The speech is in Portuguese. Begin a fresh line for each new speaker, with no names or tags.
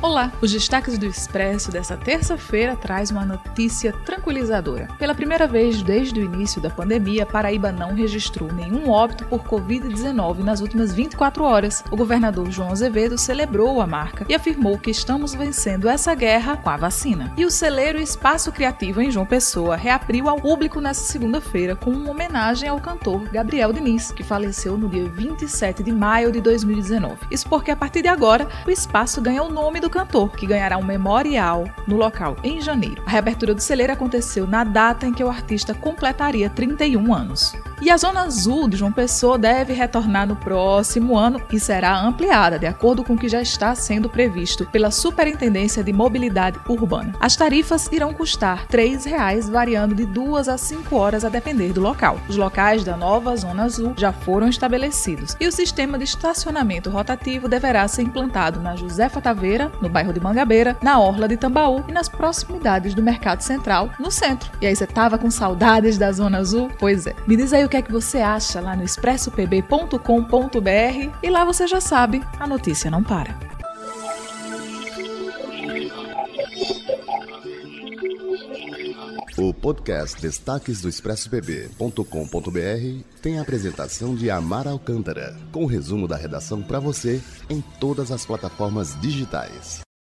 Olá, os destaques do Expresso dessa terça-feira traz uma notícia tranquilizadora. Pela primeira vez desde o início da pandemia, Paraíba não registrou nenhum óbito por Covid-19 nas últimas 24 horas. O governador João Azevedo celebrou a marca e afirmou que estamos vencendo essa guerra com a vacina. E o celeiro Espaço Criativo em João Pessoa reabriu ao público nesta segunda-feira com uma homenagem ao cantor Gabriel Diniz, que faleceu no dia 27 de maio de 2019. Isso porque a partir de agora o espaço ganha o nome do do cantor, que ganhará um memorial no local em janeiro. A reabertura do celeiro aconteceu na data em que o artista completaria 31 anos. E a Zona Azul de João Pessoa deve retornar no próximo ano e será ampliada, de acordo com o que já está sendo previsto pela Superintendência de Mobilidade Urbana. As tarifas irão custar R$ 3,00, variando de 2 a 5 horas a depender do local. Os locais da nova Zona Azul já foram estabelecidos e o sistema de estacionamento rotativo deverá ser implantado na Josefa Taveira, no bairro de Mangabeira, na Orla de Tambaú e nas proximidades do Mercado Central, no centro. E aí, você tava com saudades da Zona Azul? Pois é. Me diz aí o que é que você acha lá no expressopb.com.br e lá você já sabe, a notícia não para.
O podcast Destaques do ExpressoPB.com.br tem a apresentação de Amar Alcântara, com o resumo da redação para você em todas as plataformas digitais.